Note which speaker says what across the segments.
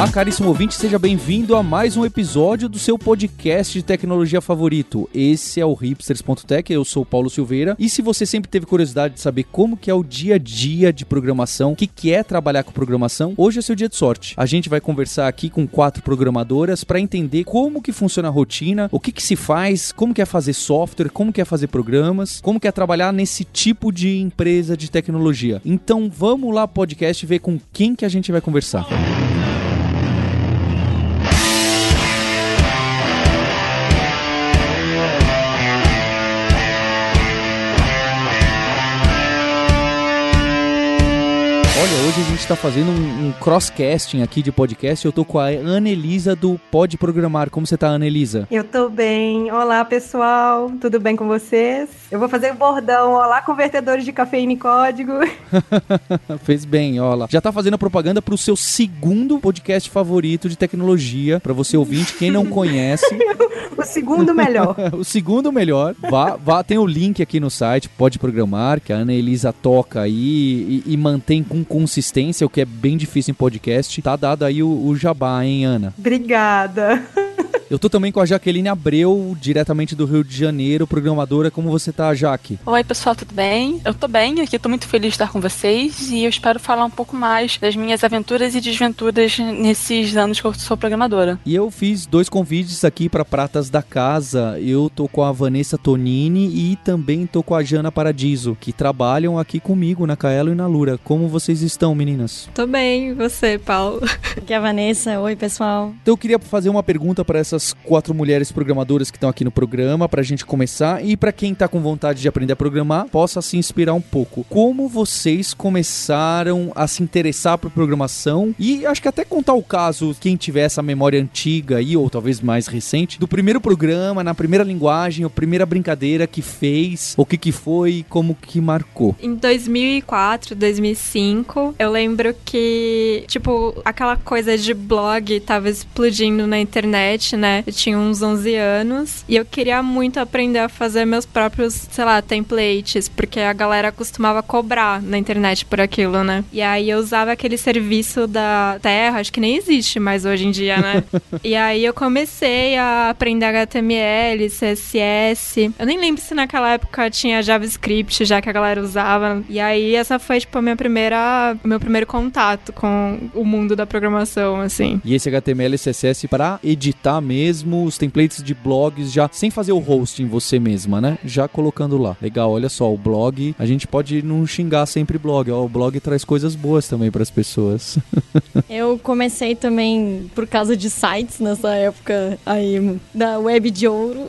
Speaker 1: Olá, caríssimo ouvinte, seja bem-vindo a mais um episódio do seu podcast de tecnologia favorito. Esse é o hipsters.tech, eu sou o Paulo Silveira. E se você sempre teve curiosidade de saber como que é o dia a dia de programação, o que, que é trabalhar com programação, hoje é seu dia de sorte. A gente vai conversar aqui com quatro programadoras para entender como que funciona a rotina, o que que se faz, como que é fazer software, como que é fazer programas, como que é trabalhar nesse tipo de empresa de tecnologia. Então vamos lá podcast ver com quem que a gente vai conversar. Olha, gente está fazendo um, um crosscasting aqui de podcast. Eu tô com a Ana Elisa do Pode Programar. Como você tá, Ana Elisa?
Speaker 2: Eu tô bem. Olá, pessoal. Tudo bem com vocês? Eu vou fazer o bordão. Olá, convertedores de cafeína e código.
Speaker 1: Fez bem, olha. Já tá fazendo a propaganda pro seu segundo podcast favorito de tecnologia. Para você ouvinte, quem não conhece.
Speaker 2: o segundo melhor.
Speaker 1: o segundo melhor. Vá, vá, tem o link aqui no site, Pode Programar, que a Ana Elisa toca aí e, e mantém com consistência, o que é bem difícil em podcast. Tá dado aí o, o jabá, hein, Ana?
Speaker 2: Obrigada.
Speaker 1: Eu tô também com a Jaqueline Abreu, diretamente do Rio de Janeiro, programadora. Como você tá, Jaque?
Speaker 3: Oi, pessoal, tudo bem? Eu tô bem aqui, tô muito feliz de estar com vocês e eu espero falar um pouco mais das minhas aventuras e desventuras nesses anos que eu sou programadora.
Speaker 1: E eu fiz dois convites aqui para pratas da casa. Eu tô com a Vanessa Tonini e também tô com a Jana Paradiso, que trabalham aqui comigo na Caelo e na Lura. Como vocês estão, meninas?
Speaker 4: Tô bem, e você, Paulo?
Speaker 5: Aqui é a Vanessa. Oi, pessoal.
Speaker 1: Então eu queria fazer uma pergunta para essas quatro mulheres programadoras que estão aqui no programa pra gente começar e para quem tá com vontade de aprender a programar, possa se inspirar um pouco. Como vocês começaram a se interessar por programação e acho que até contar o caso, quem tiver essa memória antiga aí ou talvez mais recente, do primeiro programa, na primeira linguagem, ou primeira brincadeira que fez, o que que foi, como que marcou.
Speaker 4: Em 2004, 2005, eu lembro que, tipo, aquela coisa de blog tava explodindo na internet, né? Eu tinha uns 11 anos e eu queria muito aprender a fazer meus próprios, sei lá, templates, porque a galera costumava cobrar na internet por aquilo, né? E aí eu usava aquele serviço da Terra, acho que nem existe mais hoje em dia, né? e aí eu comecei a aprender HTML, CSS. Eu nem lembro se naquela época tinha JavaScript já que a galera usava. E aí essa foi tipo a minha primeira, o meu primeiro contato com o mundo da programação, assim.
Speaker 1: E esse HTML e CSS para editar mesmo os templates de blogs já sem fazer o hosting você mesma, né? Já colocando lá. Legal, olha só, o blog, a gente pode não xingar sempre blog, ó, o blog traz coisas boas também para as pessoas.
Speaker 5: Eu comecei também por causa de sites nessa época aí da web de ouro.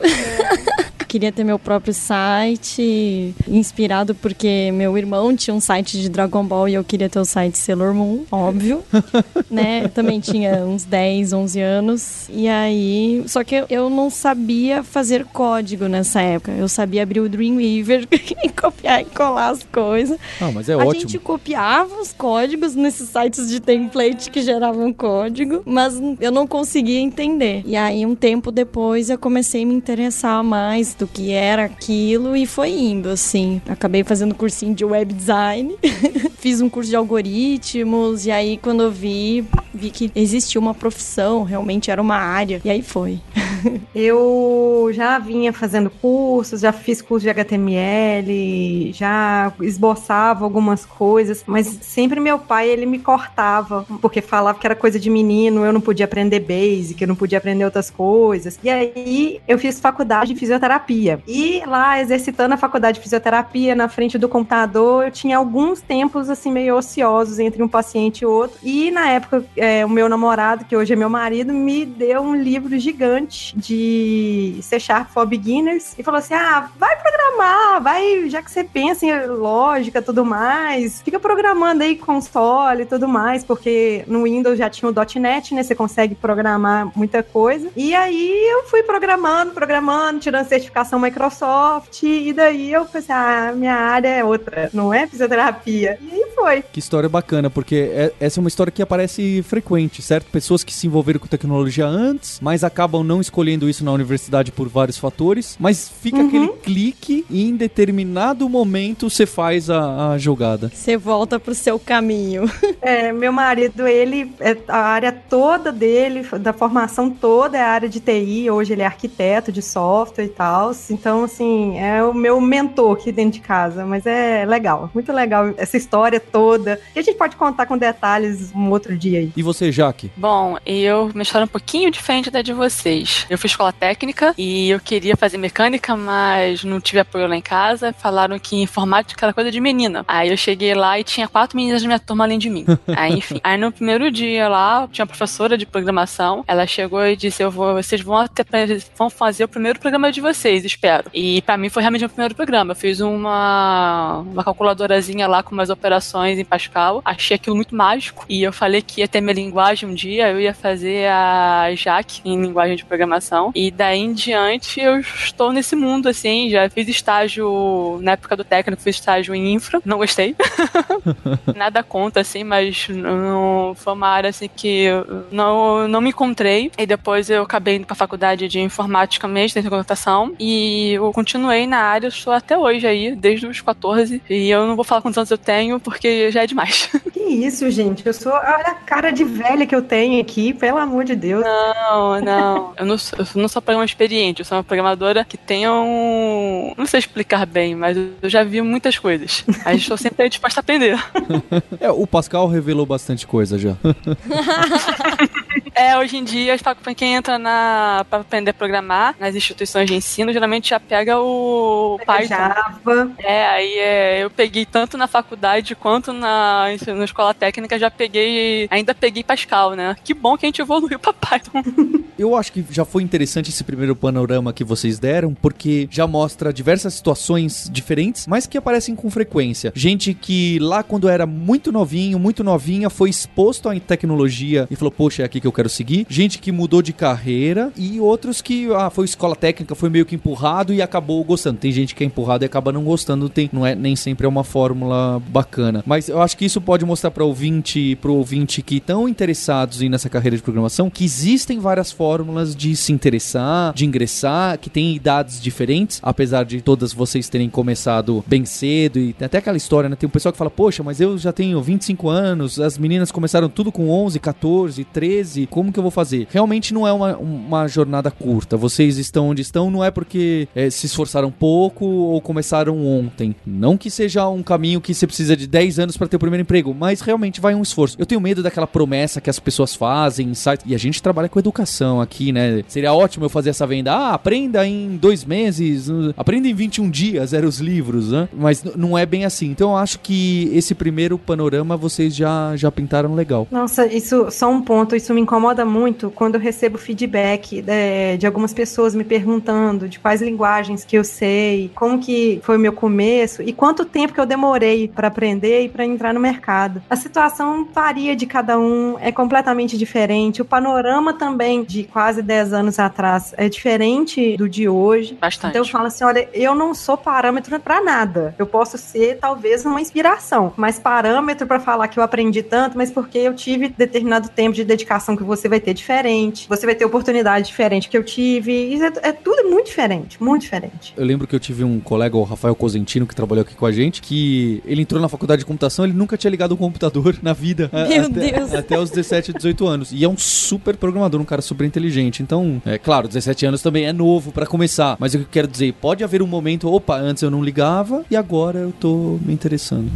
Speaker 5: Queria ter meu próprio site, inspirado porque meu irmão tinha um site de Dragon Ball e eu queria ter o site Sailor Moon, óbvio, né? Eu também tinha uns 10, 11 anos. E aí, só que eu não sabia fazer código nessa época. Eu sabia abrir o Dreamweaver e copiar e colar as coisas.
Speaker 1: Ah, mas é
Speaker 5: a
Speaker 1: ótimo.
Speaker 5: A gente copiava os códigos nesses sites de template que geravam código, mas eu não conseguia entender. E aí, um tempo depois, eu comecei a me interessar mais do que era aquilo e foi indo, assim. Acabei fazendo cursinho de web design, fiz um curso de algoritmos, e aí quando eu vi, vi que existia uma profissão, realmente era uma área, e aí foi.
Speaker 2: eu já vinha fazendo cursos, já fiz curso de HTML, já esboçava algumas coisas, mas sempre meu pai, ele me cortava, porque falava que era coisa de menino, eu não podia aprender basic, eu não podia aprender outras coisas. E aí eu fiz faculdade de fisioterapia. E lá, exercitando a faculdade de fisioterapia na frente do computador, eu tinha alguns tempos, assim, meio ociosos entre um paciente e outro. E na época, é, o meu namorado, que hoje é meu marido, me deu um livro gigante de C Sharp for Beginners e falou assim: ah, vai programar, vai, já que você pensa em lógica e tudo mais, fica programando aí console e tudo mais, porque no Windows já tinha o .NET, né? Você consegue programar muita coisa. E aí eu fui programando, programando, tirando certificação Microsoft, e daí eu pensei, ah, minha área é outra, não é fisioterapia. E aí foi.
Speaker 1: Que história bacana, porque é, essa é uma história que aparece frequente, certo? Pessoas que se envolveram com tecnologia antes, mas acabam não escolhendo isso na universidade por vários fatores, mas fica
Speaker 2: Uhum.
Speaker 1: aquele clique e em determinado momento você faz a, a jogada.
Speaker 5: Você volta pro seu caminho.
Speaker 2: É, meu marido, ele, é, a área toda dele, da formação toda é a área de TI. Hoje ele é arquiteto de software e tal. Então, assim, é o meu mentor aqui dentro de casa. Mas é legal, muito legal essa história toda. E a gente pode contar com detalhes um outro dia aí.
Speaker 1: E você, Jaque?
Speaker 3: Bom, eu minha história é um pouquinho diferente da de vocês. Eu fiz escola técnica e eu queria fazer mecânica, mas não tive apoio lá em casa. Falaram que informática era coisa de menina. Aí eu cheguei lá e tinha quatro meninas na minha turma além de mim. Aí, enfim. Aí no primeiro dia lá, tinha uma professora de programação. Ela chegou e disse: Eu vou, vocês vão até vão fazer o primeiro programa de vocês, espero. E pra mim foi realmente o primeiro programa. Eu fiz uma, uma calculadorazinha lá com umas operações em Pascal. Achei aquilo muito mágico. E eu falei que ia ter minha linguagem um dia, eu ia fazer a Jack em linguagem de programação. E daí em diante eu estou nesse mundo, assim. Já fiz estágio na época do técnico, fiz estágio em infra. Não gostei. Nada conta, assim, mas não, foi uma área assim que não, não me encontrei. E depois eu acabei indo pra faculdade de informática mesmo, dentro de computação. E eu continuei na área, estou até hoje aí, desde os 14. E eu não vou falar quantos anos eu tenho, porque já é demais.
Speaker 2: Que isso, gente? Eu sou. Olha a cara de velha que eu tenho aqui, pelo amor de Deus.
Speaker 3: Não, não. Eu não sou, eu não sou programadora experiente, eu sou uma programadora que tem um. Não sei explicar bem, mas eu já vi muitas coisas. Aí estou sempre disposta a aprender.
Speaker 1: É, o Pascal revelou bastante coisa já.
Speaker 3: É, hoje em dia, quem entra na, pra aprender a programar nas instituições de ensino, geralmente já pega o Python.
Speaker 2: Java.
Speaker 3: É, aí é, eu peguei tanto na faculdade quanto na, na escola técnica, já peguei, ainda peguei Pascal, né? Que bom que a gente evoluiu pra Python.
Speaker 1: Eu acho que já foi interessante esse primeiro panorama que vocês deram, porque já mostra diversas situações diferentes, mas que aparecem com frequência. Gente que lá quando era muito novinho, muito novinha, foi exposto à tecnologia e falou, poxa, é aqui que eu quero seguir. Gente que mudou de carreira e outros que, ah, foi escola técnica, foi meio que empurrado e acabou gostando. Tem gente que é empurrado e acaba não gostando, tem, não é nem sempre é uma fórmula bacana. Mas eu acho que isso pode mostrar para ouvinte, pro ouvinte que estão interessados em nessa carreira de programação, que existem várias fórmulas de se interessar, de ingressar, que tem idades diferentes, apesar de todas vocês terem começado bem cedo e até aquela história, né? Tem um pessoal que fala: "Poxa, mas eu já tenho 25 anos, as meninas começaram tudo com 11, 14, 13, como que eu vou fazer?". Realmente não é uma, uma jornada curta. Vocês estão onde estão não é porque é, se esforçaram pouco ou começaram ontem. Não que seja um caminho que você precisa de 10 anos para ter o primeiro emprego, mas realmente vai um esforço. Eu tenho medo daquela promessa que as pessoas fazem em sites. E a gente trabalha com educação aqui, né? Seria ótimo eu fazer essa venda. Ah, aprenda em dois meses, uh, aprenda em 21 dias, eram os livros, né? Mas não é bem assim. Então eu acho que esse primeiro panorama vocês já, já pintaram legal.
Speaker 2: Nossa, isso só um ponto, isso me incomoda muito quando eu recebo feedback é, de algumas pessoas me perguntando de quais linguagens que eu sei, como que foi o meu começo e quanto tempo que eu demorei para aprender e para entrar no mercado. A situação varia de cada um, é completamente diferente. O panorama também de quase 10 anos atrás é diferente do de hoje.
Speaker 3: Bastante.
Speaker 2: Então eu falo assim, olha, eu não sou parâmetro pra nada. Eu posso ser talvez uma inspiração, mas parâmetro pra falar que eu aprendi tanto, mas porque eu tive determinado tempo de dedicação que você vai ter diferente. Você vai ter oportunidade diferente que eu tive. Isso é, é tudo muito diferente, muito diferente.
Speaker 1: Eu lembro que eu tive um colega, o Rafael Cosentino, que trabalhou aqui com a gente, que ele entrou na faculdade de computação, ele nunca tinha ligado um computador na vida.
Speaker 5: Meu
Speaker 1: até,
Speaker 5: Deus.
Speaker 1: Até os 17, 18 anos. E é um super programador, um cara super inteligente. Então, é claro, 17 anos também é novo pra começar. Mas o que eu quero dizer, pode haver um momento, opa, antes eu não ligava e agora eu tô me interessando.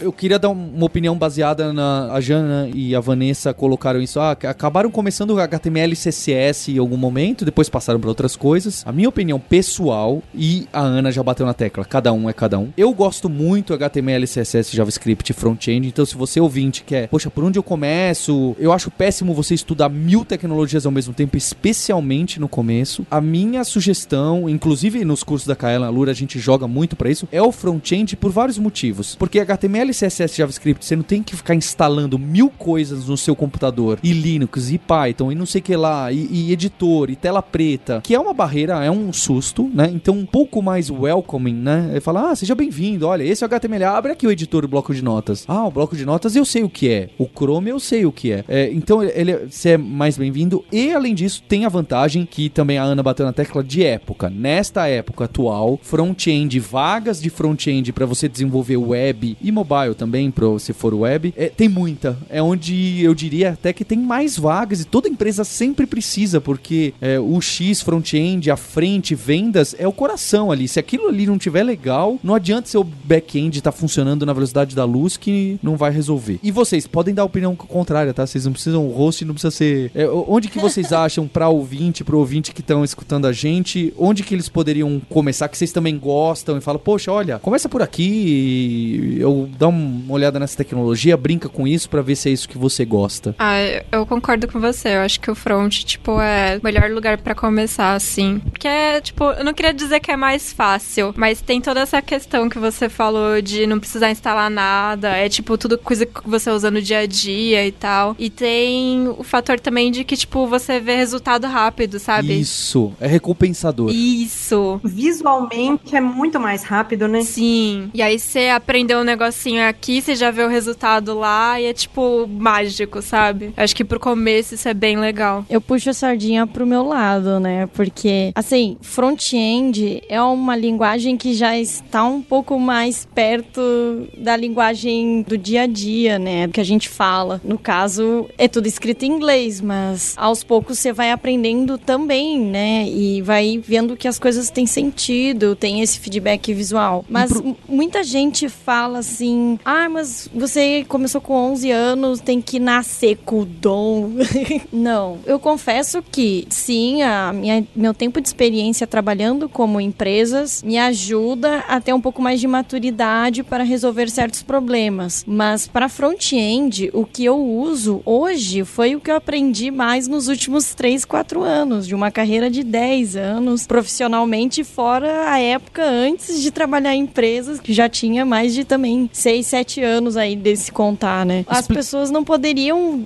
Speaker 1: Eu queria dar um- uma opinião baseada na. A Jana e a Vanessa colocaram isso. Ah, acabaram começando HTML e CSS em algum momento, depois passaram para outras coisas. A minha opinião pessoal, e a Ana já bateu na tecla, cada um é cada um. Eu gosto muito HTML, CSS, JavaScript, front-end. Então, se você ouvinte quer, poxa, por onde eu começo? Eu acho péssimo você estudar mil tecnologias ao mesmo tempo, especialmente no começo. A minha sugestão, inclusive nos cursos da Kaela Lura, a gente joga muito para isso, é o front-end por vários motivos. Porque HTML aquele CSS JavaScript, você não tem que ficar instalando mil coisas no seu computador, e Linux, e Python, e não sei o que lá, e, e editor, e tela preta, que é uma barreira, é um susto, né? Então, um pouco mais welcoming, né? É falar, ah, seja bem-vindo, olha, esse é o HTML, abre aqui o editor do bloco de notas. Ah, o bloco de notas eu sei o que é, o Chrome eu sei o que é. é então, ele, você é mais bem-vindo, e além disso, tem a vantagem que também a Ana bateu na tecla de época. Nesta época atual, front-end, vagas de front-end para você desenvolver web e mobile também, para se for web, é, tem muita. É onde eu diria até que tem mais vagas e toda empresa sempre precisa, porque é, o X front-end, a frente, vendas, é o coração ali. Se aquilo ali não tiver legal, não adianta seu back-end estar tá funcionando na velocidade da luz que não vai resolver. E vocês podem dar opinião contrária, tá? Vocês não precisam, o host não precisa ser. É, onde que vocês acham para ouvinte, pro ouvinte que estão escutando a gente, onde que eles poderiam começar, que vocês também gostam e falam, poxa, olha, começa por aqui, eu dá uma olhada nessa tecnologia, brinca com isso para ver se é isso que você gosta.
Speaker 4: Ah, eu concordo com você. Eu acho que o front, tipo, é o melhor lugar para começar, assim. Porque é, tipo, eu não queria dizer que é mais fácil, mas tem toda essa questão que você falou de não precisar instalar nada. É, tipo, tudo coisa que você usa no dia a dia e tal. E tem o fator também de que, tipo, você vê resultado rápido, sabe?
Speaker 1: Isso. É recompensador.
Speaker 4: Isso.
Speaker 2: Visualmente é muito mais rápido, né?
Speaker 4: Sim. E aí você aprendeu um negocinho aqui, você já vê o resultado lá e é, tipo, mágico, sabe? Acho que pro começo isso é bem legal.
Speaker 5: Eu puxo a sardinha pro meu lado, né? Porque, assim, front-end é uma linguagem que já está um pouco mais perto da linguagem do dia a dia, né? Que a gente fala. No caso, é tudo escrito em inglês, mas aos poucos você vai aprendendo também, né? E vai vendo que as coisas têm sentido, tem esse feedback visual. Mas pro... muita gente fala assim: ah, mas você começou com 11 anos, tem que nascer com o dom. Não. Eu confesso que, sim, a minha, meu tempo de experiência trabalhando como empresas me ajuda a ter um pouco mais de maturidade para resolver certos problemas. Mas para front-end, o que eu uso hoje foi o que eu aprendi mais nos últimos 3, 4 anos, de uma carreira de 10 anos profissionalmente, fora a época antes de trabalhar em empresas, que já tinha mais de também 6, 7 anos aí desse contar, né? As pessoas não poderiam.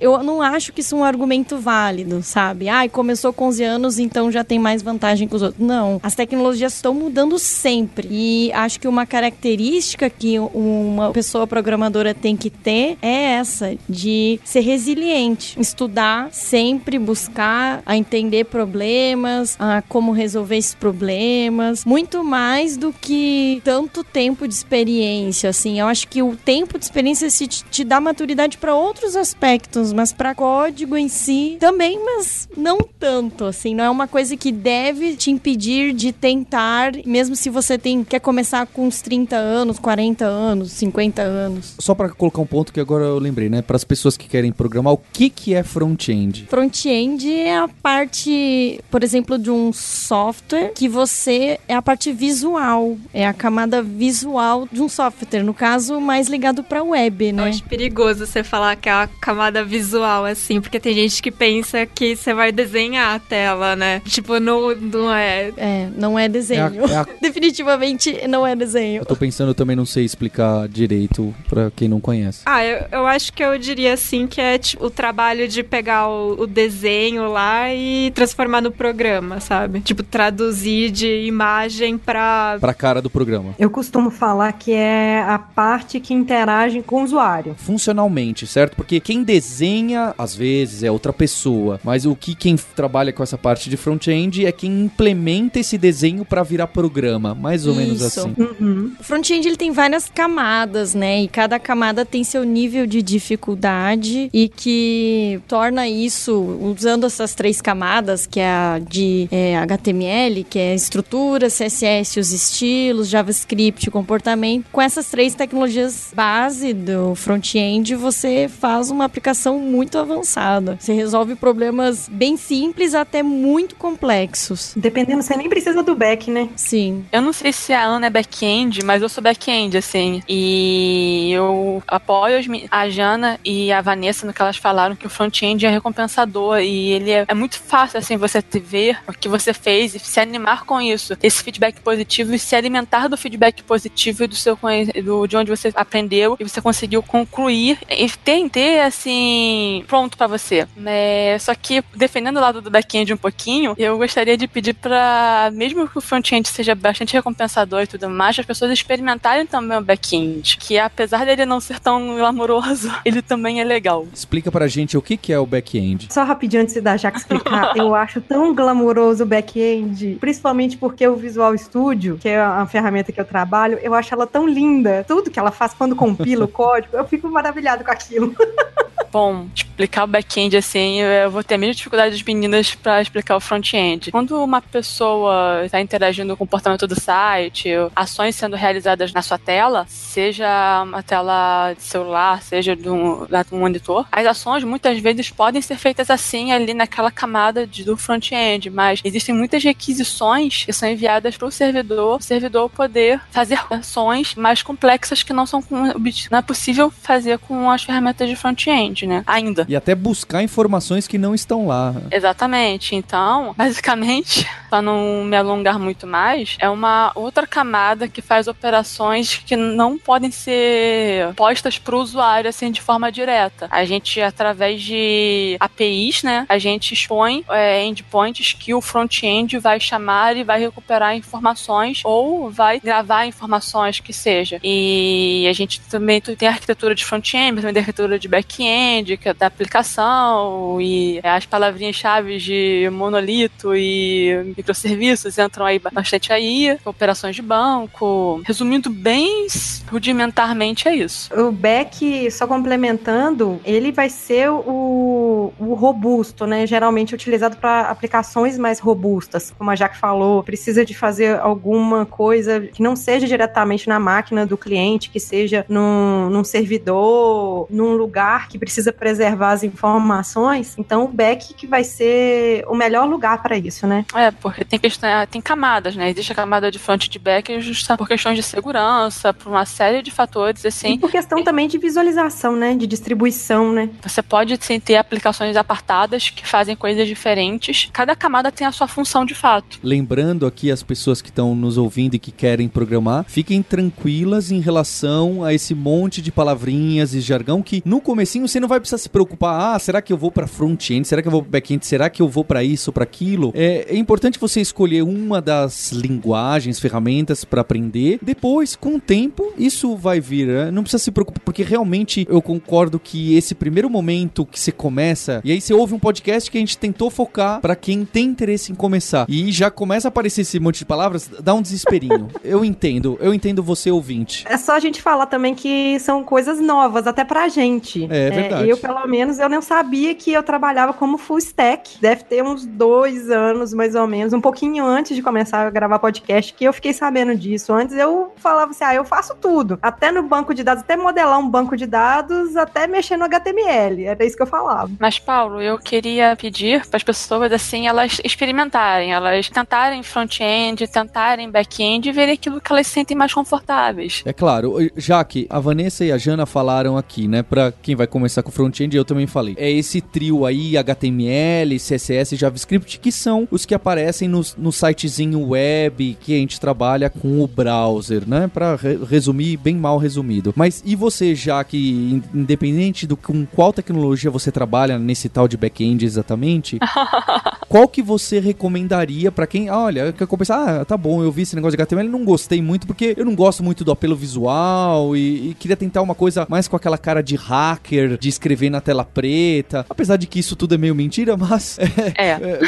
Speaker 5: Eu não acho que isso é um argumento válido, sabe? Ai, começou com 11 anos, então já tem mais vantagem que os outros. Não. As tecnologias estão mudando sempre. E acho que uma característica que uma pessoa programadora tem que ter é essa, de ser resiliente. Estudar sempre, buscar a entender problemas, a como resolver esses problemas. Muito mais do que tanto tempo de experiência, assim. Eu acho que o tempo de experiência se te, te dá maturidade para outros aspectos, mas para código em si também, mas não tanto, assim. Não é uma coisa que deve te impedir de tentar, mesmo se você tem quer começar com uns 30 anos, 40 anos, 50 anos.
Speaker 1: Só para colocar um ponto que agora eu lembrei, né? Para as pessoas que querem programar, o que que é front-end?
Speaker 5: Front-end é a parte, por exemplo, de um software que você é a parte visual, é a camada visual de um software, no caso, mais ligado para web, né?
Speaker 4: Eu acho perigoso você falar que é a camada visual assim, porque tem gente que pensa que você vai desenhar a tela, né? Tipo, não, não é.
Speaker 5: É, não é desenho. É a, é a... Definitivamente não é desenho.
Speaker 1: Eu tô pensando, eu também não sei explicar direito para quem não conhece.
Speaker 4: Ah, eu, eu acho que eu diria assim que é tipo, o trabalho de pegar o, o desenho lá e transformar no programa, sabe? Tipo, traduzir de imagem pra.
Speaker 1: Pra cara do programa.
Speaker 2: Eu costumo falar que é a parte que interage com o usuário.
Speaker 1: Funcionalmente, certo? Porque quem desenha, às vezes, é outra pessoa. Mas o que quem trabalha com essa parte de front-end é quem implementa esse desenho para virar programa. Mais ou Isso. menos assim.
Speaker 5: Uhum. O front-end ele tem várias camadas, né? E cada camada tem seu nível de dificuldade e que torna isso, usando essas três camadas, que é a de é, HTML, que é estrutura, CSS, os estilos, JavaScript, comportamento. Com essas três tecnologias base do front-end, você faz uma aplicação muito avançada. Você resolve problemas bem simples até muito complexos.
Speaker 2: Dependendo, você nem precisa do back, né?
Speaker 5: Sim.
Speaker 3: Eu não sei se a Ana é back-end, mas eu sou back-end, assim. E eu apoio a Jana e a Vanessa no que elas falaram que o front-end é recompensador e ele é, é muito fácil, assim, você ver o que você fez e se animar com isso, esse feedback positivo e se alimentar do feedback positivo e do seu do, de onde você aprendeu e você conseguiu concluir e ter, ter assim, pronto para você. É, só que, defendendo o lado do back-end um pouquinho, eu gostaria de pedir para, mesmo que o front-end seja bastante recompensador e tudo mais, as pessoas experimentarem também o back-end, que apesar dele não ser tão glamouroso, ele também é legal.
Speaker 1: Explica pra gente o que, que é o back-end.
Speaker 2: Só rapidinho antes da Jaque explicar, eu acho tão glamouroso o back-end, principalmente porque o Visual Studio, que é a ferramenta que eu trabalho, eu acho ela tão linda. Tudo que ela faz quando compila o código, eu fico maravilhado com aquilo.
Speaker 3: Bom, explicar o back-end assim, eu vou ter a mesma dificuldade das meninas para explicar o front-end. Quando uma pessoa está interagindo com o comportamento do site, ações sendo realizadas na sua tela, seja uma tela de celular, seja de um monitor, as ações muitas vezes podem ser feitas assim ali naquela camada de, do front-end, mas existem muitas requisições que são enviadas para o servidor, o servidor poder fazer ações mais complexas que não são não é possível fazer com as ferramentas de front-end, né? Ainda.
Speaker 1: E até buscar informações que não estão lá.
Speaker 3: Exatamente. Então, basicamente, para não me alongar muito mais, é uma outra camada que faz operações que não podem ser postas para o usuário assim de forma direta. A gente, através de APIs, né, a gente expõe é, endpoints que o front-end vai chamar e vai recuperar informações ou vai gravar informações que seja. E a gente também tem arquitetura de front-end, também tem arquitetura de back-end, que é da aplicação e as palavrinhas-chave de monolito e microserviços entram aí bastante aí, operações de banco. Resumindo bem rudimentarmente é isso.
Speaker 2: O back, só complementando, ele vai ser o, o robusto, né? Geralmente utilizado para aplicações mais robustas. Como a Jaque falou, precisa de fazer alguma coisa que não seja diretamente na máquina do cliente, que seja num, num servidor, num lugar que precisa preservar as informações. Então, o back que vai ser o melhor lugar para isso, né?
Speaker 3: É, porque tem questão, tem camadas, né? Existe a camada de front e de back justa por questões de segurança, por uma série de fatores assim.
Speaker 2: E por questão também de visualização, né? De distribuição, né?
Speaker 3: Você pode sim ter aplicações apartadas que fazem coisas diferentes. Cada camada tem a sua função de fato.
Speaker 1: Lembrando aqui as pessoas que estão nos ouvindo e que querem programar, fiquem tranquilas em relação a esse monte de palavrinhas e jargão que no comecinho você não vai precisar se preocupar, ah, será que eu vou para front-end? Será que eu vou para back-end? Será que eu vou para isso, para aquilo? É, é importante você escolher uma das linguagens, ferramentas para aprender. Depois, com o tempo, isso vai vir. Né? Não precisa se preocupar, porque realmente eu concordo que esse primeiro momento que você começa, e aí você ouve um podcast que a gente tentou focar para quem tem interesse em começar, e já começa a aparecer esse monte de palavras, dá um desesperinho. eu entendo, eu entendo você ouvinte.
Speaker 2: É só a gente falar também que são coisas novas, até pra gente.
Speaker 1: É, é verdade.
Speaker 2: Eu, pelo menos, eu não sabia que eu trabalhava como full stack. Deve ter uns dois anos, mais ou menos, um pouquinho antes de começar a gravar podcast, que eu fiquei sabendo disso. Antes eu falava assim, ah, eu faço tudo. Até no banco de dados, até modelar um banco de dados, até mexer no HTML. Era isso que eu falava.
Speaker 3: Mas, Paulo, eu queria pedir para as pessoas, assim, elas experimentarem, elas tentarem front-end, tentarem back-end e verem aquilo que elas sentem mais confortáveis.
Speaker 1: É claro, já que a Vanessa e a Jana falaram aqui, né, para quem vai começar com front-end, eu também falei. É esse trio aí, HTML, CSS, JavaScript, que são os que aparecem no, no sitezinho web que a gente trabalha com o browser, né? Para re resumir, bem mal resumido. Mas e você, já que independente do com qual tecnologia você trabalha nesse tal de back-end exatamente, qual que você recomendaria para quem, ah, olha, quer começar, ah, tá bom, eu vi esse negócio de HTML, não gostei muito porque eu não gosto muito do apelo visual e, e queria tentar uma coisa mais com aquela cara de hacker, de escrever na tela preta. Apesar de que isso tudo é meio mentira, mas
Speaker 3: é. é. é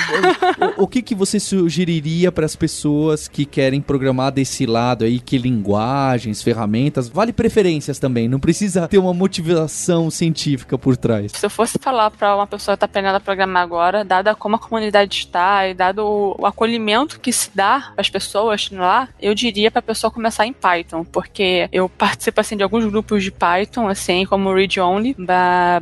Speaker 1: o, o, que que você sugeriria para as pessoas que querem programar desse lado aí, que linguagens, ferramentas, vale preferências também, não precisa ter uma motivação científica por trás.
Speaker 3: Se eu fosse falar para uma pessoa que tá aprendendo a programar agora, dada como a comunidade está e dado o, o acolhimento que se dá às pessoas lá, eu diria para a pessoa começar em Python, porque eu participo assim de alguns grupos de Python, assim, como Read Only,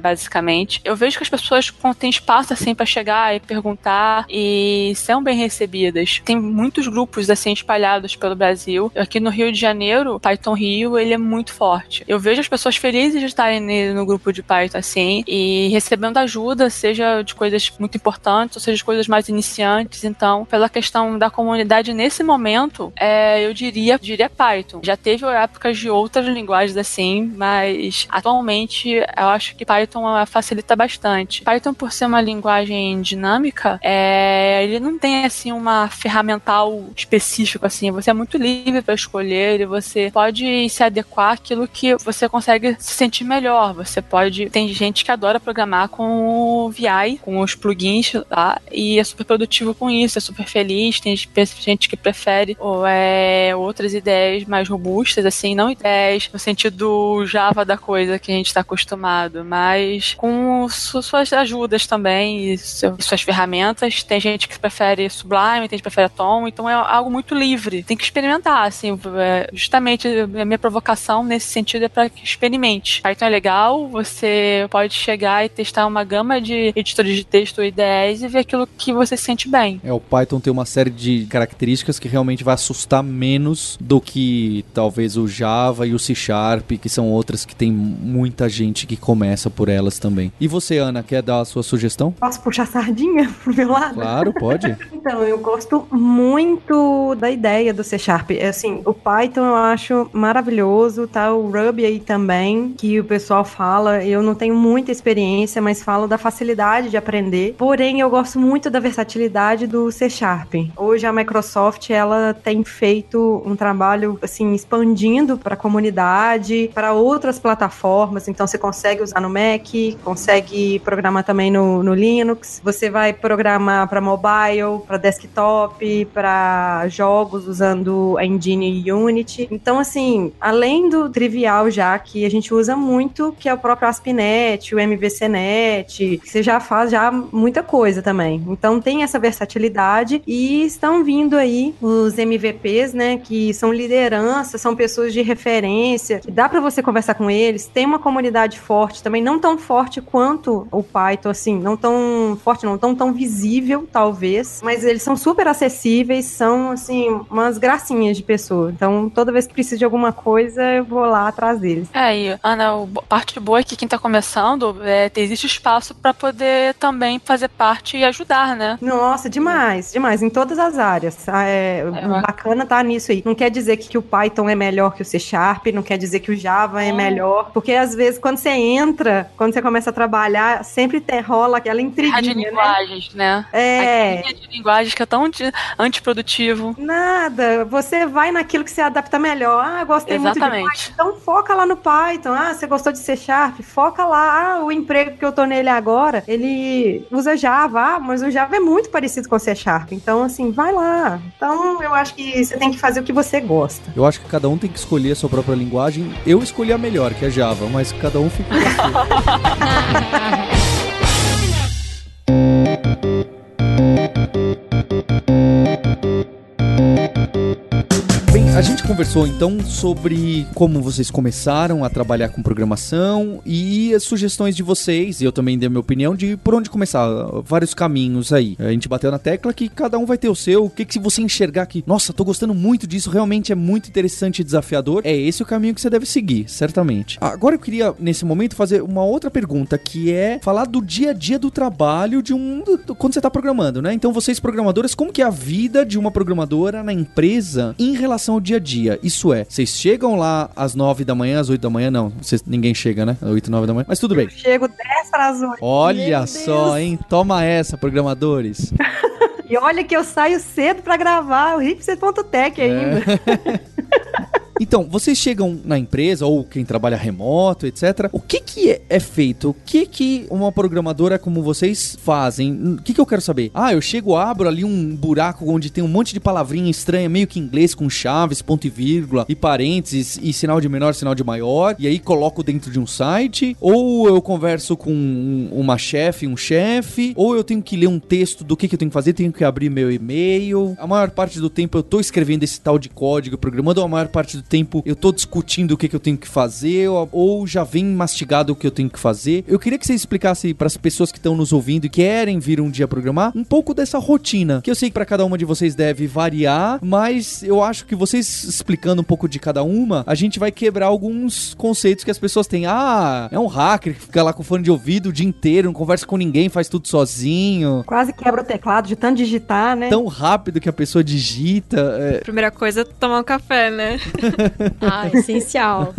Speaker 3: basicamente. Eu vejo que as pessoas têm espaço assim para chegar e perguntar e são bem recebidas. Tem muitos grupos assim espalhados pelo Brasil. Aqui no Rio de Janeiro, Python Rio, ele é muito forte. Eu vejo as pessoas felizes de estarem no grupo de Python assim e recebendo ajuda, seja de coisas muito importantes, ou seja de coisas mais iniciantes. Então, pela questão da comunidade nesse momento, é, eu diria, diria Python. Já teve épocas de outras linguagens assim, mas atualmente eu acho que Python facilita bastante. Python, por ser uma linguagem dinâmica, é, ele não tem assim uma ferramental específica assim. Você é muito livre para escolher e você pode se adequar àquilo que você consegue se sentir melhor. Você pode. Tem gente que adora programar com o VI, com os plugins lá, e é super produtivo com isso, é super feliz. Tem gente que prefere ou é, outras ideias mais robustas, assim, não ideias no sentido Java da coisa que a gente está acostumado, mas com suas ajudas também e suas ferramentas. Tem gente que prefere Sublime, tem gente que prefere Atom, então é algo muito livre. Tem que experimentar, assim, é, justamente a minha provocação nesse sentido é para que experimente. Python é legal, você pode chegar e testar uma gama de editores de texto ou IDEs e ver aquilo que você se sente bem.
Speaker 1: É, o Python tem uma série de características que realmente vai assustar menos do que talvez o Java e o C Sharp, que são outras que tem muita gente que começa por elas também. E você, Ana, quer dar a sua sugestão?
Speaker 2: Posso puxar sardinha pro meu lado?
Speaker 1: Claro, pode.
Speaker 2: então, eu gosto muito da ideia do C Sharp. É, assim, o Python eu acho maravilhoso, tá? O Ruby aí também, que o pessoal fala. Eu não tenho muita experiência, mas falo da facilidade de aprender. Porém, eu gosto muito da versatilidade do C Sharp. Hoje a Microsoft, ela tem feito um trabalho, assim, expandindo para a comunidade, para outras plataformas. Então, você consegue usar no Mac, consegue programar também no, no Linux. Você vai programar para mobile, para desktop, para jogos usando a engine Unity. Então, assim, além do trivial já que a gente usa muito, que é o próprio ASP.NET, o MVCNet, você já faz já muita coisa também. Então, tem essa versatilidade e estão vindo aí os MVPs, né, que são lideranças, são pessoas de referência, que dá para você conversar com eles, tem uma comunidade forte também, não tão forte quanto o Python, assim, não tão forte, não tão tão visível, talvez, mas eles são super acessíveis, são, assim, umas gracinhas de pessoa. Então, toda vez que preciso de alguma coisa, eu vou lá atrás deles.
Speaker 3: É, e, Ana, a parte boa é que quem tá começando, é, existe espaço para poder também fazer parte e ajudar, né?
Speaker 2: Nossa, demais, demais, em todas as áreas. Ah, é, é bacana tá nisso aí. Não quer dizer que, que o Python é melhor que o C Sharp, não quer dizer que o Java é, é melhor, porque às vezes quando você entra, quando você começa a trabalhar, sempre te, rola aquela intriguinha,
Speaker 3: de
Speaker 2: né?
Speaker 3: linguagens, né?
Speaker 2: É.
Speaker 3: A de linguagens que é tão antiprodutivo.
Speaker 2: Nada, você vai naquilo que se adapta melhor. Ah, gostei
Speaker 3: Exatamente.
Speaker 2: muito de Python, então foca lá no Python. Ah, você gostou de C Sharp? Foca lá. Ah, o emprego que eu tô nele agora, ele usa Java, ah, mas o Java é muito parecido com o C Sharp. Então, assim, vai lá. Então, eu acho que você tem que fazer o que você gosta.
Speaker 1: Eu acho que cada um tem que escolher a sua própria linguagem. Eu escolhi a melhor, que é Java, mas cada um fica com 哈哈哈哈哈哈 A gente conversou então sobre como vocês começaram a trabalhar com programação e as sugestões de vocês, e eu também dei a minha opinião de por onde começar, vários caminhos aí. A gente bateu na tecla que cada um vai ter o seu. O que, que se você enxergar que, nossa, tô gostando muito disso, realmente é muito interessante e desafiador, é esse o caminho que você deve seguir, certamente. Agora eu queria, nesse momento, fazer uma outra pergunta, que é falar do dia a dia do trabalho de um. Do, quando você tá programando, né? Então, vocês, programadoras, como que é a vida de uma programadora na empresa em relação ao dia a dia. Isso é, vocês chegam lá às 9 da manhã, às 8 da manhã, não. Vocês, ninguém chega, né? Às 8, 9 da manhã. Mas tudo bem. Eu
Speaker 2: chego 10 para as 8.
Speaker 1: Olha Meu só, Deus. hein? Toma essa, programadores.
Speaker 2: e olha que eu saio cedo para gravar o hipster.tech ainda. É.
Speaker 1: Então, vocês chegam na empresa, ou quem trabalha remoto, etc. O que que é, é feito? O que que uma programadora como vocês fazem? O que que eu quero saber? Ah, eu chego, abro ali um buraco onde tem um monte de palavrinha estranha, meio que inglês, com chaves, ponto e vírgula, e parênteses, e sinal de menor, sinal de maior, e aí coloco dentro de um site, ou eu converso com uma chefe, um chefe, ou eu tenho que ler um texto do que que eu tenho que fazer, tenho que abrir meu e-mail. A maior parte do tempo eu tô escrevendo esse tal de código, programando, a maior parte do tempo eu tô discutindo o que, que eu tenho que fazer, ou, ou já vem mastigado o que eu tenho que fazer. Eu queria que você explicasse para as pessoas que estão nos ouvindo e querem vir um dia programar um pouco dessa rotina, que eu sei que para cada uma de vocês deve variar, mas eu acho que vocês explicando um pouco de cada uma, a gente vai quebrar alguns conceitos que as pessoas têm. Ah, é um hacker que fica lá com fone de ouvido o dia inteiro, não conversa com ninguém, faz tudo sozinho.
Speaker 2: Quase quebra o teclado de tanto digitar, né?
Speaker 1: Tão rápido que a pessoa digita. É...
Speaker 4: Primeira coisa, tomar um café, né?
Speaker 5: ah, essencial.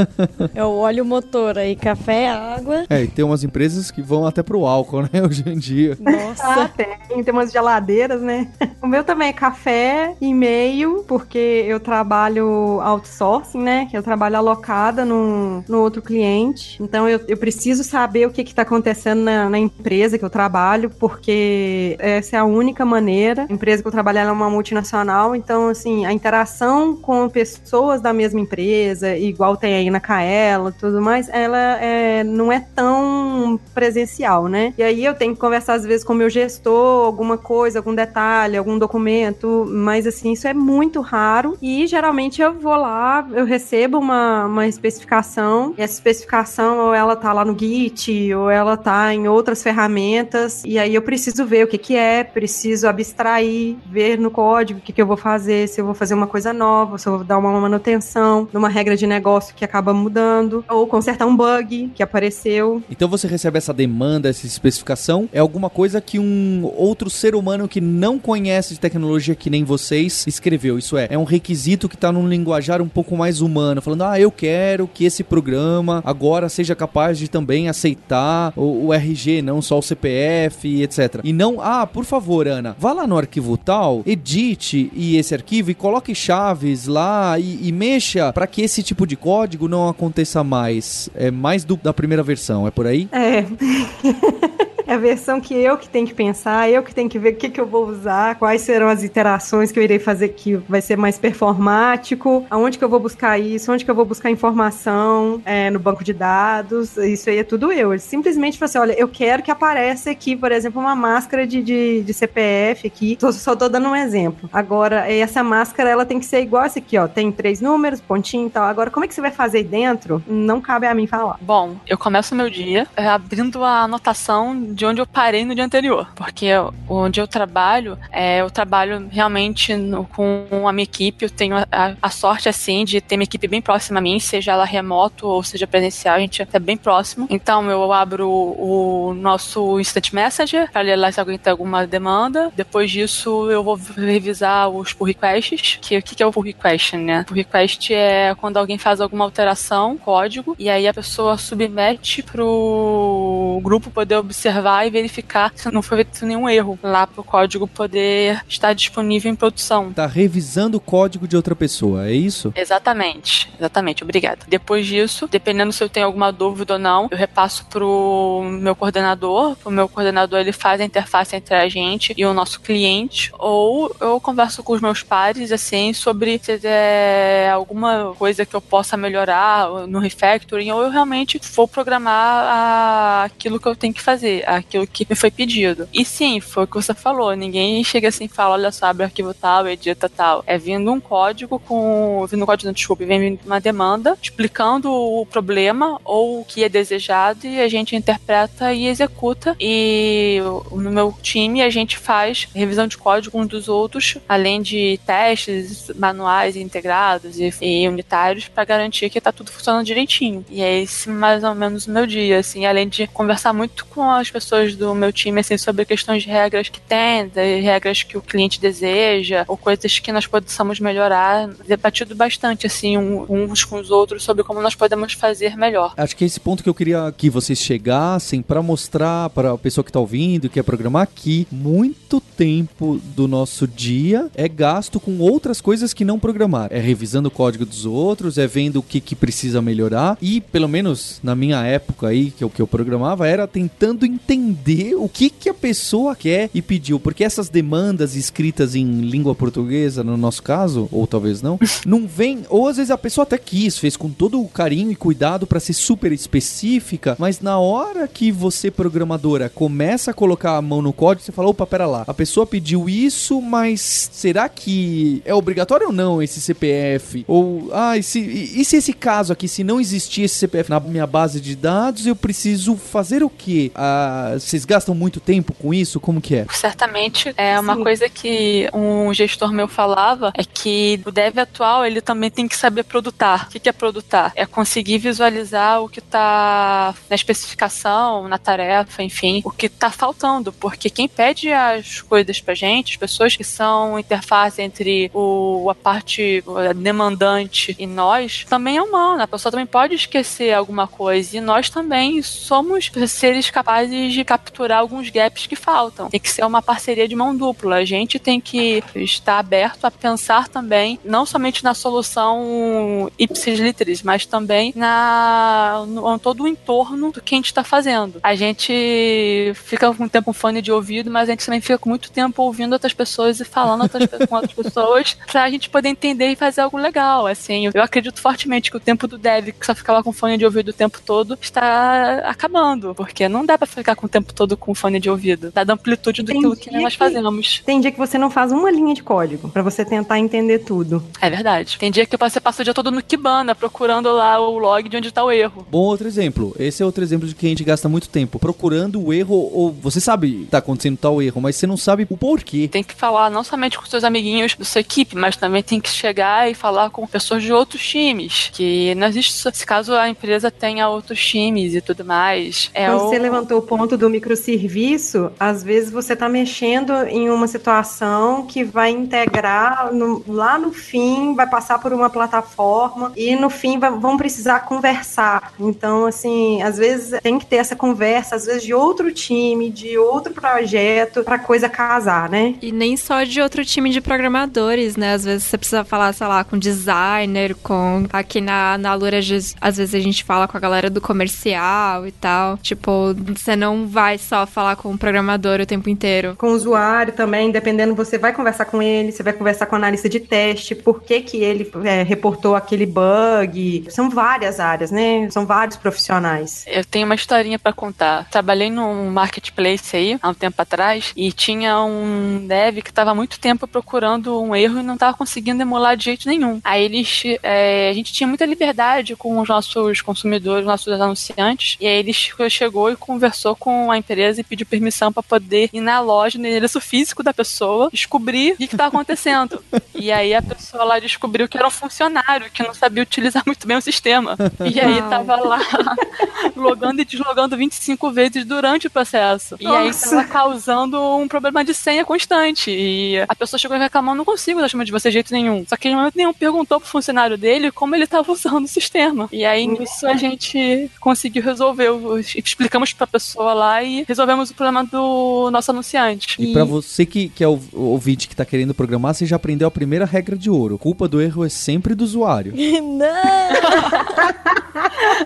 Speaker 5: É o óleo motor aí, café, água.
Speaker 1: É, e tem umas empresas que vão até pro álcool, né, hoje em dia.
Speaker 2: Nossa. Ah, tem, tem umas geladeiras, né? O meu também é café, e-mail, porque eu trabalho outsourcing, né? Que eu trabalho alocada no, no outro cliente. Então eu, eu preciso saber o que está acontecendo na, na, empresa que eu trabalho, porque essa é a única maneira. A empresa que eu trabalho é uma multinacional, então assim, a interação com pessoas da mesma empresa, igual tem aí na Kaela tudo mais, ela é, não é tão presencial, né? E aí eu tenho que conversar às vezes com o meu gestor, alguma coisa, algum detalhe, algum documento, mas assim, isso é muito raro e geralmente eu vou lá, eu recebo uma, uma especificação, essa especificação ou ela tá lá no Git, ou ela tá em outras ferramentas, e aí eu preciso ver o que que é, preciso abstrair, ver no código o que que eu vou fazer, se eu vou fazer uma coisa nova, se eu vou dar uma manutenção numa regra de negócio que acaba mudando, ou consertar um bug que apareceu.
Speaker 1: Então você recebe essa demanda, essa especificação, é alguma coisa que um outro ser humano que não conhece de tecnologia que nem vocês escreveu. Isso é, é um requisito que está num linguajar um pouco mais humano, falando: ah, eu quero que esse programa agora seja capaz de também aceitar o, o RG, não só o CPF, etc. E não, ah, por favor, Ana, vá lá no arquivo tal, edite esse arquivo e coloque chaves lá e, e mexa para que esse tipo de código não aconteça mais. É mais do, da primeira versão, é por aí?
Speaker 2: É. É a versão que eu que tenho que pensar, eu que tenho que ver o que, que eu vou usar, quais serão as iterações que eu irei fazer que vai ser mais performático, aonde que eu vou buscar isso, onde que eu vou buscar informação é, no banco de dados, isso aí é tudo eu. Ele simplesmente falou assim, olha, eu quero que apareça aqui, por exemplo, uma máscara de, de, de CPF aqui, tô, só tô dando um exemplo. Agora, essa máscara, ela tem que ser igual essa aqui, ó, tem três números, pontinho e tal. Agora, como é que você vai fazer dentro? Não cabe a mim falar.
Speaker 3: Bom, eu começo meu dia é, abrindo a anotação de onde eu parei no dia anterior. Porque onde eu trabalho, é, eu trabalho realmente no, com a minha equipe. Eu tenho a, a, sorte, assim, de ter uma equipe bem próxima a mim, seja ela remoto ou seja presencial, a gente é bem próximo. Então eu abro o, o nosso Instant Messenger para ler lá se alguém tem alguma demanda. Depois disso, eu vou revisar os pull requests. Que, o que, que é o pull request, né? Pull request é quando alguém faz alguma alteração, código, e aí a pessoa submete pro grupo poder observar observar e verificar se não foi feito nenhum erro lá para o código poder estar disponível em produção.
Speaker 1: Tá revisando o código de outra pessoa, é isso?
Speaker 3: Exatamente, exatamente, obrigada. Depois disso, dependendo se eu tenho alguma dúvida ou não, eu repasso pro meu coordenador, o meu coordenador ele faz a interface entre a gente e o nosso cliente, ou eu converso com os meus pares, assim, sobre se é alguma coisa que eu possa melhorar no refactoring, ou eu realmente vou programar aquilo que eu tenho que fazer, aquilo que me foi pedido. E sim, foi o que você falou, ninguém chega assim e fala, olha só, abre arquivo tal, edita tal. É vindo um código com. Vindo um código, não, desculpa, vem uma demanda explicando o problema ou o que é desejado e a gente interpreta e executa. E no meu time a gente faz revisão de código uns dos outros, além de testes manuais integrados e, e unitários para garantir que tá tudo funcionando direitinho. E é esse mais ou menos o meu dia, assim, além de conversar muito com as pessoas pessoas do meu time assim sobre questões de regras que tem, de regras que o cliente deseja, ou coisas que nós possamos melhorar, debatido bastante assim uns com os outros sobre como nós podemos fazer melhor.
Speaker 1: Acho que é esse ponto que eu queria que vocês chegassem para mostrar para a pessoa que está ouvindo e quer programar que muito tempo do nosso dia é gasto com outras coisas que não programar. É revisando o código dos outros, é vendo o que, que precisa melhorar e, pelo menos na minha época aí, que o que eu programava, era tentando entender entender o que, que a pessoa quer e pediu. Porque essas demandas escritas em língua portuguesa, no nosso caso, ou talvez não, não vem. Ou às vezes a pessoa até quis, fez com todo o carinho e cuidado para ser super específica, mas na hora que você, programadora, começa a colocar a mão no código, você fala: opa, pera lá, a pessoa pediu isso, mas será que é obrigatório ou não esse CPF? Ou, ah, e se, e, e se esse caso aqui, se não existir esse CPF na minha base de dados, eu preciso fazer o quê? Ah, vocês gastam muito tempo com isso? Como que é?
Speaker 3: Certamente é uma
Speaker 2: Sim.
Speaker 3: coisa que um gestor meu falava é que o dev atual ele também tem que saber produtar. O que é produtar? É conseguir visualizar o que está na especificação, na tarefa, enfim, o que está faltando, porque quem pede as coisas pra gente, as pessoas que são interface entre o, a parte demandante e nós, também é humano. A pessoa também pode esquecer alguma coisa e nós também somos seres capazes de capturar alguns gaps que faltam. Tem que ser uma parceria de mão dupla. A gente tem que estar aberto a pensar também, não somente na solução ipsis literis, mas também na no, todo o entorno do que a gente está fazendo. A gente fica com tempo com fone de ouvido, mas a gente também fica com muito tempo ouvindo outras pessoas e falando outras, com outras pessoas pra gente poder entender e fazer algo legal. Assim, eu, acredito fortemente que o tempo do dev que só ficava com fone de ouvido o tempo todo está acabando, porque não dá pra ficar com o tempo todo com fone de ouvido. Dá da amplitude daquilo que
Speaker 2: dia
Speaker 3: nós
Speaker 2: que-
Speaker 3: fazemos.
Speaker 2: Tem dia que você não faz uma linha de código pra você tentar entender tudo.
Speaker 3: É verdade. Tem dia que você passa o dia todo no Kibana procurando lá o log de onde tá o erro.
Speaker 1: Bom outro exemplo. Esse é outro exemplo de que a gente gasta muito tempo procurando o erro, ou você sabe que tá acontecendo tal erro, mas você não sabe o porquê.
Speaker 3: Tem que falar não somente com seus amiguinhos da sua equipe, mas também tem que chegar e falar com pessoas de outros times. Que não existe só- se caso a empresa tenha outros times e tudo mais. É
Speaker 2: Quando
Speaker 3: o...
Speaker 2: você levantou o ponto do microserviço, às vezes você está mexendo em uma situação que vai integrar no- lá no fim, vai passar por uma plataforma e no fim vai- vão precisar conversar. Então, assim, às vezes tem que ter essa conversa, às vezes de outro time, de outro projeto, para coisa casar, né?
Speaker 4: E nem só de outro time de programadores, né? Às vezes você precisa falar, sei lá, com designer, com. Aqui na, na Lura, às vezes a gente fala com a galera do comercial e tal. Tipo, você não vai só falar com o programador o tempo inteiro.
Speaker 2: Com o usuário também, dependendo, você vai conversar com ele, você vai conversar com o analista de teste, por que, que ele é, reportou aquele bug. São várias áreas, né? São vários profissionais.
Speaker 3: Eu tenho uma historinha pra contar. Trabalhei num marketplace aí, há um tempo atrás, e tinha um dev que estava há muito tempo procurando um erro e não estava conseguindo emular de jeito nenhum. Aí eles, é, a gente tinha muita liberdade com os nossos consumidores, nossos anunciantes, e aí ele che- chegou e conversou com a empresa e pediu permissão para poder ir na loja, no endereço físico da pessoa, descobrir o que estava acontecendo. e aí a pessoa lá descobriu que era um funcionário que não sabia utilizar muito bem o sistema. E aí
Speaker 2: Uau.
Speaker 3: tava lá logando e deslogando 25 vezes durante o processo. E aí
Speaker 2: Nossa.
Speaker 3: tava causando um problema de senha constante. E a pessoa chegou reclamando, não consigo dar chama de você de jeito nenhum. Só que em momento nenhum perguntou pro funcionário dele como ele tava usando o sistema. E aí nisso a gente conseguiu resolver. Explicamos pra pessoa lá e resolvemos o problema do nosso anunciante.
Speaker 1: E pra você que, que é o o ouvinte que tá querendo programar, você já aprendeu a primeira regra de ouro. Culpa do erro é sempre do usuário.
Speaker 5: Não!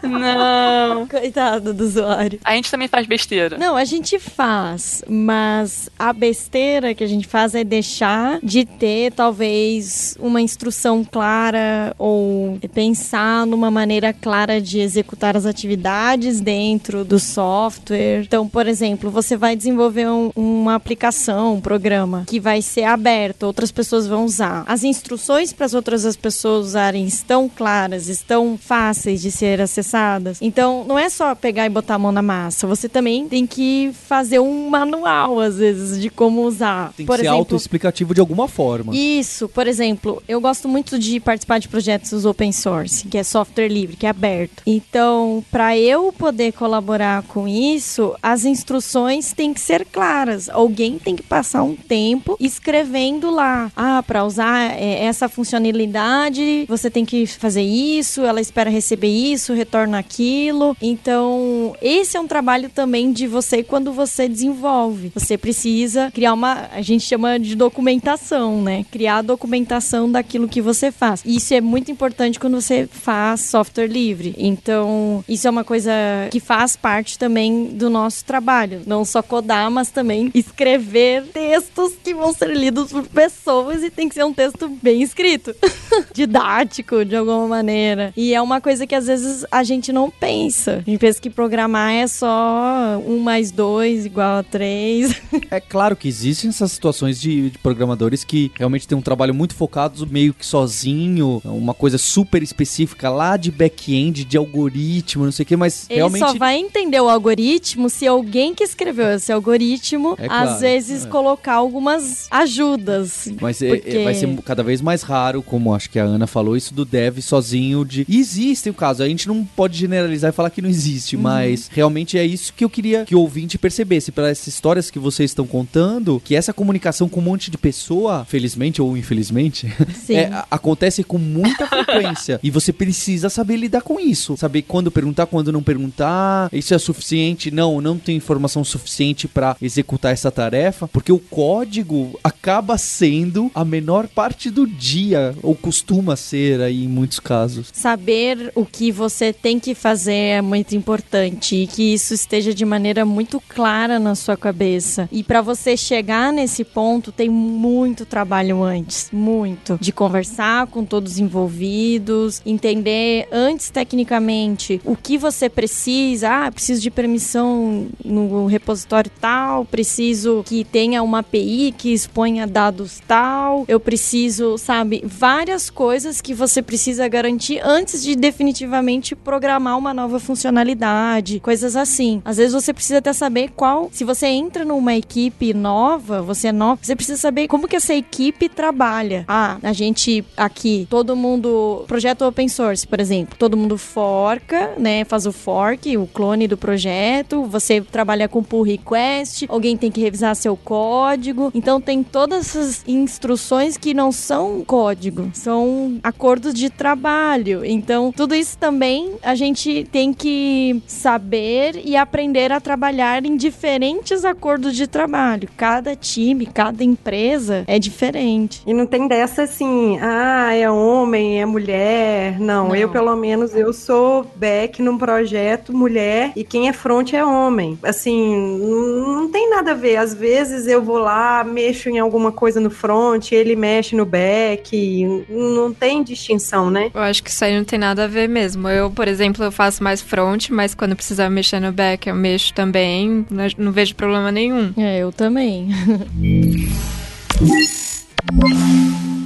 Speaker 3: Não.
Speaker 5: Coitado do usuário.
Speaker 3: A gente também faz besteira.
Speaker 5: Não, a gente faz, mas a besteira que a gente faz é deixar de ter talvez uma instrução clara ou pensar numa maneira clara de executar as atividades dentro do software. Então, por exemplo, você vai desenvolver um- uma aplicação, um programa que vai ser aberto, outras pessoas vão usar. As instruções para as outras as pessoas usarem estão claras, estão fáceis de ser acessadas. Então, não é só pegar e botar a mão na massa. Você também tem que fazer um manual, às vezes, de como usar.
Speaker 1: Tem que
Speaker 5: por
Speaker 1: ser
Speaker 5: exemplo,
Speaker 1: autoexplicativo de alguma forma.
Speaker 5: isso, por exemplo, eu gosto muito de participar de projetos open source, que é software livre, que é aberto. Então, para eu poder colaborar com isso, as instruções têm que ser claras. Alguém tem que passar um tempo escrevendo lá. Ah, para usar é, essa funcionalidade, você tem que fazer isso, ela espera receber isso, retorna aquilo. Então, esse é um trabalho também de você quando você desenvolve. Você precisa criar uma, a gente chama de documentação, né? Criar a documentação daquilo que você faz. Isso é muito importante quando você faz software livre. Então, isso é uma coisa que faz parte também do nosso trabalho. Não só codar, mas também escrever textos que vão ser lidos por pessoas e tem que ser um texto bem escrito, didático de alguma maneira. E é uma coisa que às vezes a gente não pensa. A gente pensa que programar é só um mais dois igual a três.
Speaker 1: É claro que existem essas situações de, de programadores que realmente têm um trabalho muito focado, meio que sozinho, uma coisa super específica lá de back-end, de algoritmo, não sei o que, mas
Speaker 5: Ele
Speaker 1: realmente.
Speaker 5: só vai entender o algoritmo se alguém que escreveu esse algoritmo,
Speaker 1: É claro,
Speaker 5: às vezes,
Speaker 1: é.
Speaker 5: colocar algumas ajudas.
Speaker 1: Mas é- é-
Speaker 5: Porque-
Speaker 1: vai ser cada vez mais raro, como acho que a Ana falou, isso do dev sozinho de. E Existem o caso, a gente não pode generalizar e falar que não existe,
Speaker 5: Uhum.
Speaker 1: mas realmente é isso que eu queria que o ouvinte percebesse para essas histórias que vocês estão contando, que essa comunicação com um monte de pessoa, felizmente ou infelizmente, é, acontece com muita frequência. e você precisa saber lidar com isso. Saber quando perguntar, quando não perguntar. Isso é suficiente? Não, não tem informação suficiente para executar essa tarefa. Porque o código acaba sendo a menor parte do dia, ou costuma ser aí em muitos casos.
Speaker 5: Saber o que você tem que fazer é muito importante e que isso esteja de maneira muito clara na sua cabeça. E para você chegar nesse ponto, tem muito trabalho antes, muito. De conversar com todos os envolvidos, entender antes tecnicamente o que você precisa. Ah, preciso de permissão no repositório tal, preciso que tenha uma API que exponha dados tal, eu preciso, sabe, várias coisas que você precisa garantir antes de definitivamente programar uma nova funcionalidade, coisas assim. Às vezes você precisa até saber qual, se você entra numa equipe nova, você é nova, você precisa saber como que essa equipe trabalha. Ah, a gente aqui, todo mundo, projeto open source, por exemplo, todo mundo forca, né, faz o fork, o clone do projeto, você trabalha com pull request, alguém tem que revisar seu código. Então tem todas essas instruções que não são código, são acordos de trabalho. Então, tudo isso também a gente tem que saber e aprender a trabalhar em diferentes acordos de trabalho. Cada time, cada empresa é diferente.
Speaker 2: E não tem dessa assim, ah, é homem, é mulher. Não,
Speaker 5: Não.
Speaker 2: eu pelo menos eu sou back num projeto mulher e quem é front é homem. Assim, não tem nada a ver. Às vezes eu vou lá, mexo em alguma coisa no front, ele mexe no back. Não tem distinção, né?
Speaker 4: Eu acho que isso aí não tem nada a ver mesmo. Eu, por exemplo, eu faço mais front, mas quando precisar mexer no back, eu mexo também. Não, não vejo problema nenhum.
Speaker 5: É, eu também.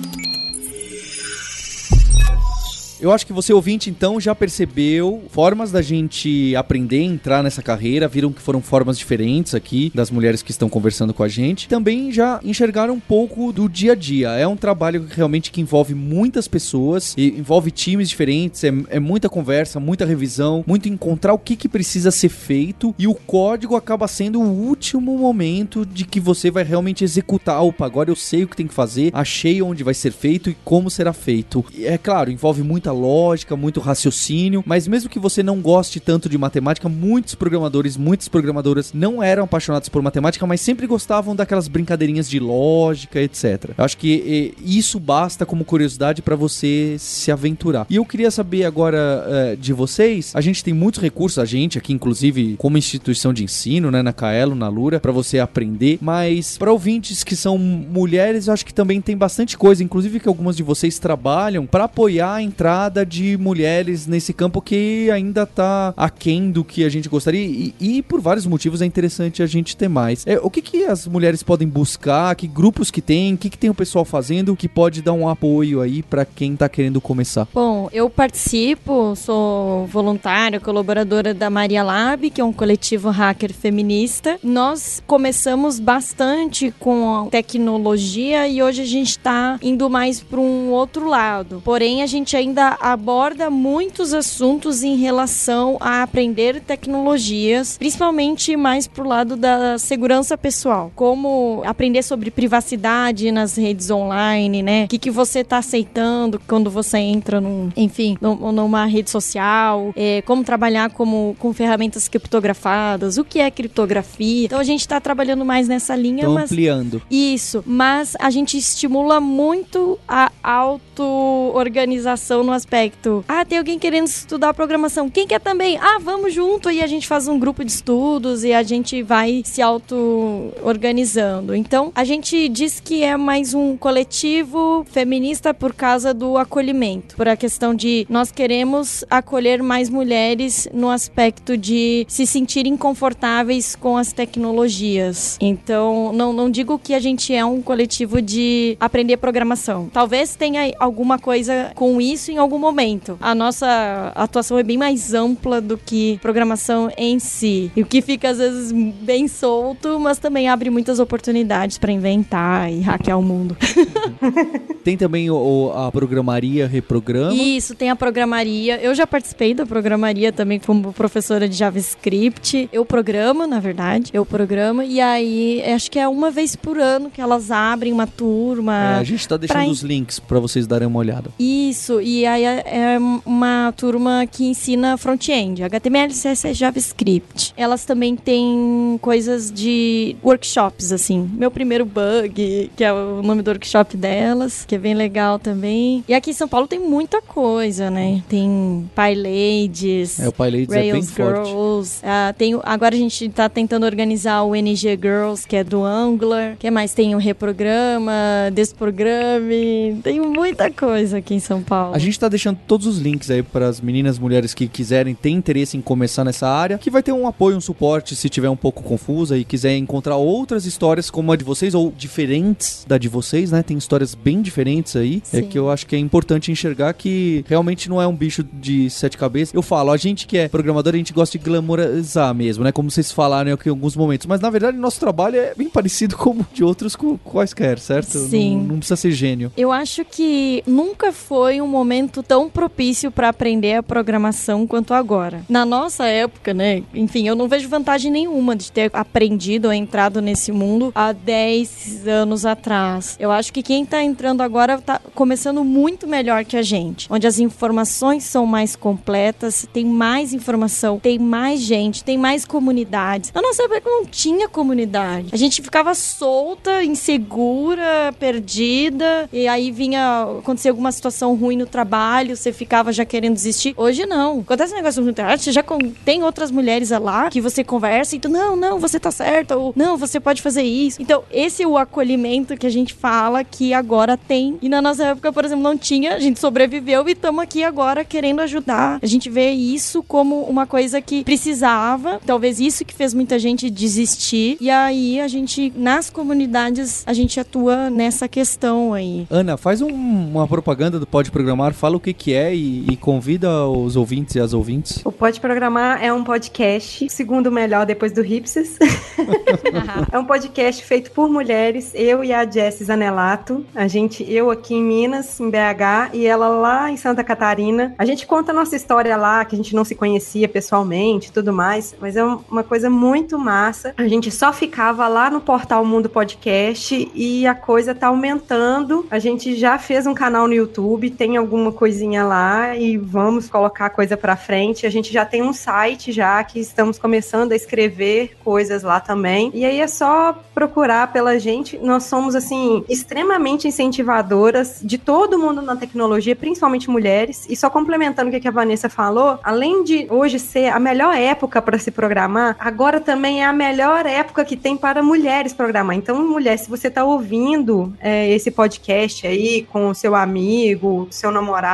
Speaker 1: Eu acho que você ouvinte então já percebeu formas da gente aprender entrar nessa carreira, viram que foram formas diferentes aqui das mulheres que estão conversando com a gente. Também já enxergaram um pouco do dia a dia. É um trabalho realmente que envolve muitas pessoas, envolve times diferentes, é, é muita conversa, muita revisão, muito encontrar o que, que precisa ser feito e o código acaba sendo o último momento de que você vai realmente executar. Opa, agora eu sei o que tem que fazer, achei onde vai ser feito e como será feito. E é claro, envolve muita lógica, muito raciocínio, mas mesmo que você não goste tanto de matemática, muitos programadores, muitas programadoras não eram apaixonados por matemática, mas sempre gostavam daquelas brincadeirinhas de lógica, etc. Eu acho que eh, isso basta como curiosidade para você se aventurar. E eu queria saber agora eh, de vocês, a gente tem muitos recursos, a gente aqui inclusive como instituição de ensino, né, na Caelo, na Lura, para você aprender, mas para ouvintes que são mulheres, eu acho que também tem bastante coisa, inclusive que algumas de vocês trabalham para apoiar a entrada de mulheres nesse campo que ainda tá aquém do que a gente gostaria e, e por vários motivos é interessante a gente ter mais. É, o que que as mulheres podem buscar, que grupos que tem, o que que tem o pessoal fazendo que pode dar um apoio aí para quem tá querendo começar?
Speaker 5: Bom, eu participo, sou voluntária, colaboradora da Maria Lab, que é um coletivo hacker feminista. Nós começamos bastante com tecnologia e hoje a gente está indo mais para um outro lado. Porém, a gente ainda aborda muitos assuntos em relação a aprender tecnologias, principalmente mais pro lado da segurança pessoal. Como aprender sobre privacidade nas redes online, né? O que, que você tá aceitando quando você entra num, enfim, num- numa rede social, é, como trabalhar como, com ferramentas criptografadas, o que é criptografia. Então a gente tá trabalhando mais nessa linha,
Speaker 1: Estão
Speaker 5: mas
Speaker 1: ampliando.
Speaker 5: isso, mas a gente estimula muito a auto-organização no aspecto, ah, tem alguém querendo estudar programação, quem quer também? Ah, vamos junto e a gente faz um grupo de estudos e a gente vai se auto-organizando. Então, a gente diz que é mais um coletivo feminista por causa do acolhimento, por a questão de nós queremos acolher mais mulheres no aspecto de se sentirem confortáveis com as tecnologias. Então, não, não digo que a gente é um coletivo de aprender programação. Talvez tenha alguma coisa com isso em algum momento. A nossa atuação é bem mais ampla do que programação em si. E o que fica às vezes bem solto, mas também abre muitas oportunidades para inventar e hackear o mundo.
Speaker 1: tem também o, a programaria reprograma.
Speaker 5: Isso, tem a programaria. Eu já participei da programaria também como professora de JavaScript. Eu programo, na verdade. Eu programo e aí acho que é uma vez por ano que elas abrem uma turma.
Speaker 1: É, a gente está deixando pra... os links para vocês darem uma olhada.
Speaker 5: Isso, e aí é, é uma turma que ensina front-end, HTML, CSS, JavaScript. Elas também têm coisas de workshops, assim. Meu primeiro bug, que é o nome do workshop delas, que é bem legal também. E aqui em São Paulo tem muita coisa, né? Tem PyLadies,
Speaker 1: é, o PyLadies Rails é
Speaker 5: Girls. Uh, tem, agora a gente tá tentando organizar o NG Girls, que é do Angular. que mais? Tem o Reprograma, Desprograme. Tem muita coisa aqui em São Paulo.
Speaker 1: A gente tá deixando todos os links aí para as meninas, mulheres que quiserem, ter interesse em começar nessa área, que vai ter um apoio, um suporte se tiver um pouco confusa e quiser encontrar outras histórias como a de vocês ou diferentes da de vocês, né? Tem histórias bem diferentes aí. É Sim. É que eu acho que é importante enxergar que realmente não é um bicho de sete cabeças. Eu falo, a gente que é programador, a gente gosta de glamorizar mesmo, né? Como vocês falaram aqui em alguns momentos. Mas na verdade, nosso trabalho é bem parecido como de outros quaisquer, certo?
Speaker 5: Sim.
Speaker 1: Não, não precisa ser gênio.
Speaker 5: Eu acho que nunca foi um momento tão propício para aprender a programação quanto agora. Na nossa época, né? Enfim, eu não vejo vantagem nenhuma de ter aprendido ou entrado nesse mundo há 10 anos atrás. Eu acho que quem tá entrando agora tá começando muito melhor que a gente, onde as informações são mais completas, tem mais informação, tem mais gente, tem mais comunidades. Na nossa época não tinha comunidade. A gente ficava solta, insegura, perdida, e aí vinha acontecer alguma situação ruim no trabalho, você ficava já querendo desistir. Hoje não. Acontece um negócio no internet, você já tem outras mulheres lá que você conversa e tu, não, não, você tá certa, ou não, você pode fazer isso. Então, esse é o acolhimento que a gente fala que agora tem. E na nossa época, por exemplo, não tinha, a gente sobreviveu e estamos aqui agora querendo ajudar. A gente vê isso como uma coisa que precisava, talvez isso que fez muita gente desistir. E aí a gente, nas comunidades, a gente atua nessa questão aí.
Speaker 1: Ana, faz um, uma propaganda do Pode Programar, o que, que é e, e convida os ouvintes e as ouvintes.
Speaker 2: O Pode Programar é um podcast, segundo melhor depois do Ripses. é um podcast feito por mulheres, eu e a Jessie Zanelato. A gente, eu aqui em Minas, em BH, e ela lá em Santa Catarina. A gente conta a nossa história lá, que a gente não se conhecia pessoalmente e tudo mais, mas é uma coisa muito massa. A gente só ficava lá no portal Mundo Podcast e a coisa tá aumentando. A gente já fez um canal no YouTube, tem alguma coisinha lá e vamos colocar a coisa para frente. A gente já tem um site já que estamos começando a escrever coisas lá também. E aí é só procurar pela gente. Nós somos assim extremamente incentivadoras de todo mundo na tecnologia, principalmente mulheres. E só complementando o que a Vanessa falou, além de hoje ser a melhor época para se programar, agora também é a melhor época que tem para mulheres programar. Então, mulher, se você está ouvindo é, esse podcast aí com o seu amigo, seu namorado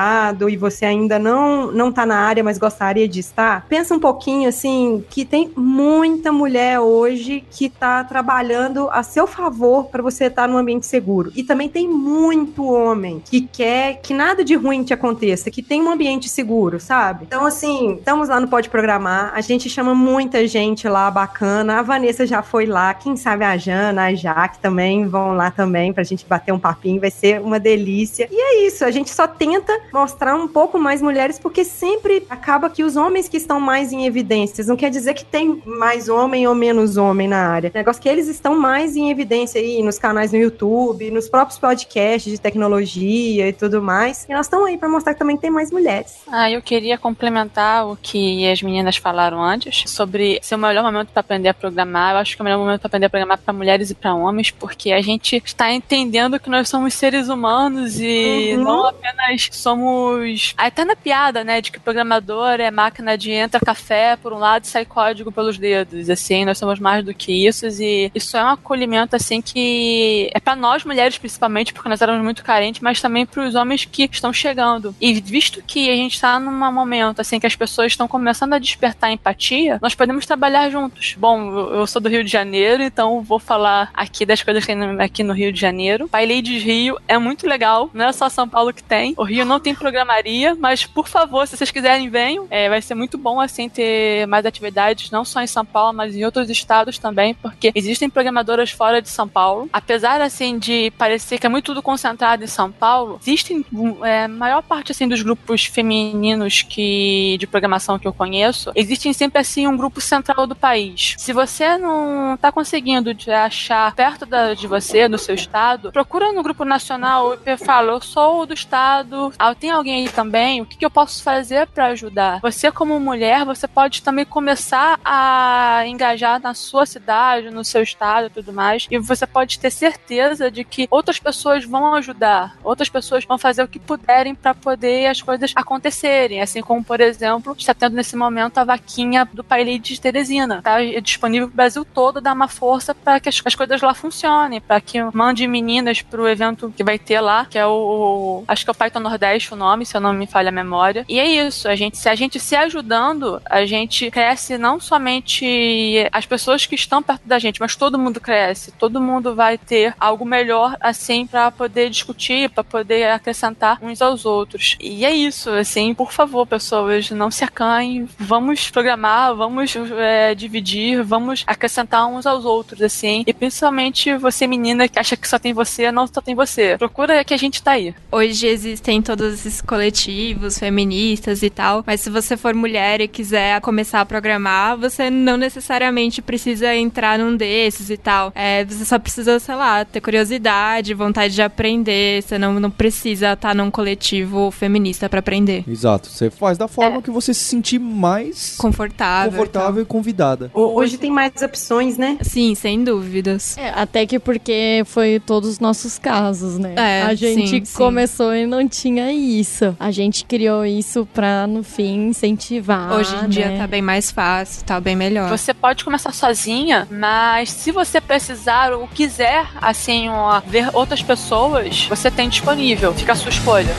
Speaker 2: e você ainda não não tá na área, mas gostaria de estar, pensa um pouquinho assim que tem muita mulher hoje que está trabalhando a seu favor para você estar tá num ambiente seguro. E também tem muito homem que quer que nada de ruim te aconteça, que tem um ambiente seguro, sabe? Então, assim, estamos lá no Pode Programar, a gente chama muita gente lá bacana. A Vanessa já foi lá, quem sabe a Jana, a Jaque também vão lá também pra gente bater um papinho, vai ser uma delícia. E é isso, a gente só tenta mostrar um pouco mais mulheres, porque sempre acaba que os homens que estão mais em evidências, não quer dizer que tem mais homem ou menos homem na área. O negócio é que eles estão mais em evidência aí nos canais no YouTube, nos próprios podcasts de tecnologia e tudo mais. E nós estamos aí para mostrar que também tem mais mulheres.
Speaker 3: Ah, eu queria complementar o que as meninas falaram antes sobre ser o melhor momento para aprender a programar. Eu acho que é o melhor momento para aprender a programar para mulheres e para homens, porque a gente está entendendo que nós somos seres humanos e uhum. não apenas somos somos a eterna piada, né, de que programador é máquina de entra café por um lado e sai código pelos dedos, assim, nós somos mais do que isso e isso é um acolhimento, assim, que é para nós mulheres principalmente, porque nós éramos muito carentes, mas também para os homens que estão chegando. E visto que a gente está num momento, assim, que as pessoas estão começando a despertar empatia, nós podemos trabalhar juntos. Bom, eu sou do Rio de Janeiro, então vou falar aqui das coisas que tem aqui no Rio de Janeiro. Pai Ladies Rio é muito legal, não é só São Paulo que tem. O Rio não tem programaria, mas por favor, se vocês quiserem, venham. É, vai ser muito bom, assim, ter mais atividades, não só em São Paulo, mas em outros estados também, porque existem programadoras fora de São Paulo. Apesar, assim, de parecer que é muito tudo concentrado em São Paulo, existem é, maior parte, assim, dos grupos femininos que de programação que eu conheço, existem sempre, assim, um grupo central do país. Se você não tá conseguindo de achar perto da, de você, no seu estado, procura no grupo nacional e fala, eu sou do estado, tem alguém aí também, o que, que eu posso fazer para ajudar? Você, como mulher, você pode também começar a engajar na sua cidade, no seu estado e tudo mais, e você pode ter certeza de que outras pessoas vão ajudar, outras pessoas vão fazer o que puderem para poder as coisas acontecerem, assim como, por exemplo, está tendo nesse momento a vaquinha do Pai de Teresina, tá disponível pro Brasil todo, dá uma força para que as, as, coisas lá funcionem, para que mande meninas pro evento que vai ter lá, que é o, acho que é o Python Nordeste o nome, se eu não me falha a memória. E é isso, a gente, se a gente se ajudando, a gente cresce não somente as pessoas que estão perto da gente, mas todo mundo cresce, todo mundo vai ter algo melhor assim para poder discutir, para poder acrescentar uns aos outros. E é isso, assim, por favor, pessoas, não se acanhem, vamos programar, vamos é, dividir, vamos acrescentar uns aos outros, assim. E principalmente você, menina, que acha que só tem você, não só tem você. Procura que a gente tá aí.
Speaker 4: Hoje existem todos esses coletivos feministas e tal, mas se você for mulher e quiser começar a programar, você não necessariamente precisa entrar num desses e tal. É, você só precisa, sei lá, ter curiosidade, vontade de aprender. Você não, não precisa estar num coletivo feminista para aprender.
Speaker 1: Exato. Você faz da forma é. que você se sentir mais
Speaker 4: confortável,
Speaker 1: confortável e, e convidada.
Speaker 2: Hoje tem mais opções, né?
Speaker 4: Sim, sem dúvidas.
Speaker 5: É, até que porque foi todos os nossos casos, né? É, a gente sim, começou sim. e não tinha isso. A gente criou isso pra, no fim, incentivar.
Speaker 4: Hoje em né? dia tá bem mais fácil, tá bem melhor.
Speaker 3: Você pode começar sozinha, mas se você precisar ou quiser, assim, ó, ver outras pessoas, você tem disponível. Fica a sua escolha.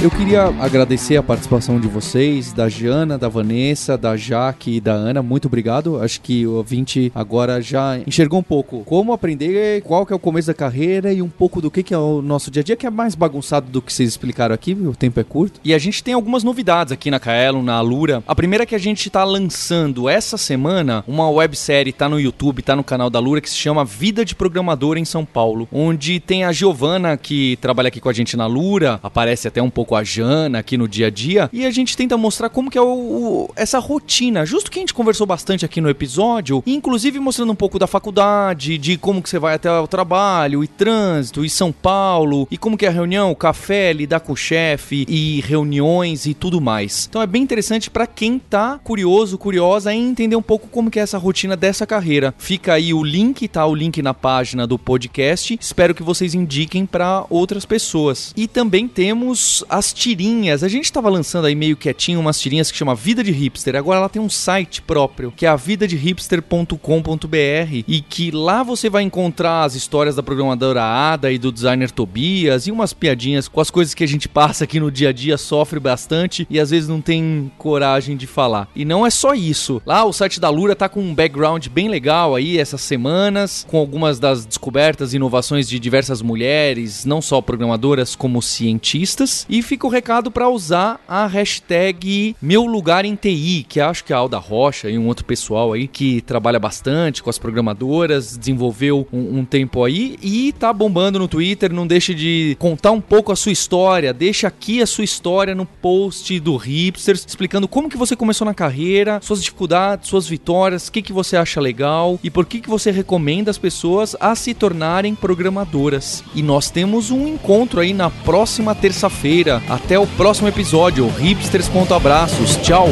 Speaker 1: Eu queria agradecer a participação de vocês, da Jana, da Vanessa, da Jaque e da Ana. Muito obrigado. Acho que o ouvinte agora já enxergou um pouco como aprender, qual que é o começo da carreira e um pouco do que, que é o nosso dia a dia, que é mais bagunçado do que vocês explicaram aqui, o tempo é curto. E a gente tem algumas novidades aqui na Kaelon, na Alura. A primeira é que a gente está lançando essa semana uma websérie, tá no YouTube, tá no canal da Alura, que se chama Vida de Programador em São Paulo, onde tem a Giovana, que trabalha aqui com a gente na Alura, aparece até um pouco com a Jana aqui no dia a dia e a gente tenta mostrar como que é o, o, essa rotina, justo que a gente conversou bastante aqui no episódio, inclusive mostrando um pouco da faculdade, de como que você vai até o trabalho, e trânsito, e São Paulo, e como que é a reunião, café, lidar com o chefe, e reuniões e tudo mais. Então é bem interessante para quem tá curioso, curiosa em entender um pouco como que é essa rotina dessa carreira. Fica aí o link, tá? O link na página do podcast. Espero que vocês indiquem para outras pessoas. E também temos a as tirinhas. A gente tava lançando aí meio quietinho umas tirinhas que chama Vida de Hipster. Agora ela tem um site próprio, que é a vidadehipster.com.br e que lá você vai encontrar as histórias da programadora Ada e do designer Tobias e umas piadinhas com as coisas que a gente passa aqui no dia a dia, sofre bastante e às vezes não tem coragem de falar. E não é só isso. Lá o site da Lura tá com um background bem legal aí essas semanas, com algumas das descobertas e inovações de diversas mulheres, não só programadoras como cientistas. E fica o recado para usar a hashtag Meu Lugar em TI, que acho que a Alda Rocha e um outro pessoal aí que trabalha bastante com as programadoras, desenvolveu um, um tempo aí e tá bombando no Twitter. Não deixe de contar um pouco a sua história. Deixa aqui a sua história no post do Hipsters, explicando como que você começou na carreira, suas dificuldades, suas vitórias, o que, que você acha legal e por que, que você recomenda as pessoas a se tornarem programadoras. E nós temos um encontro aí na próxima terça-feira até o próximo episódio. Hipsters.abraços. Tchau.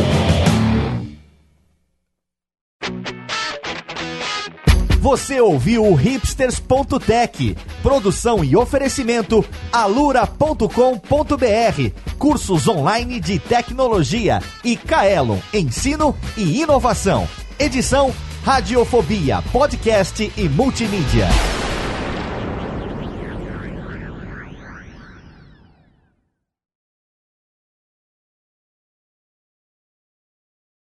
Speaker 6: Você ouviu o hipsters.tech Produção e oferecimento alura.com.br. Cursos online de tecnologia e Kaelon, ensino e inovação. Edição Radiofobia, podcast e multimídia.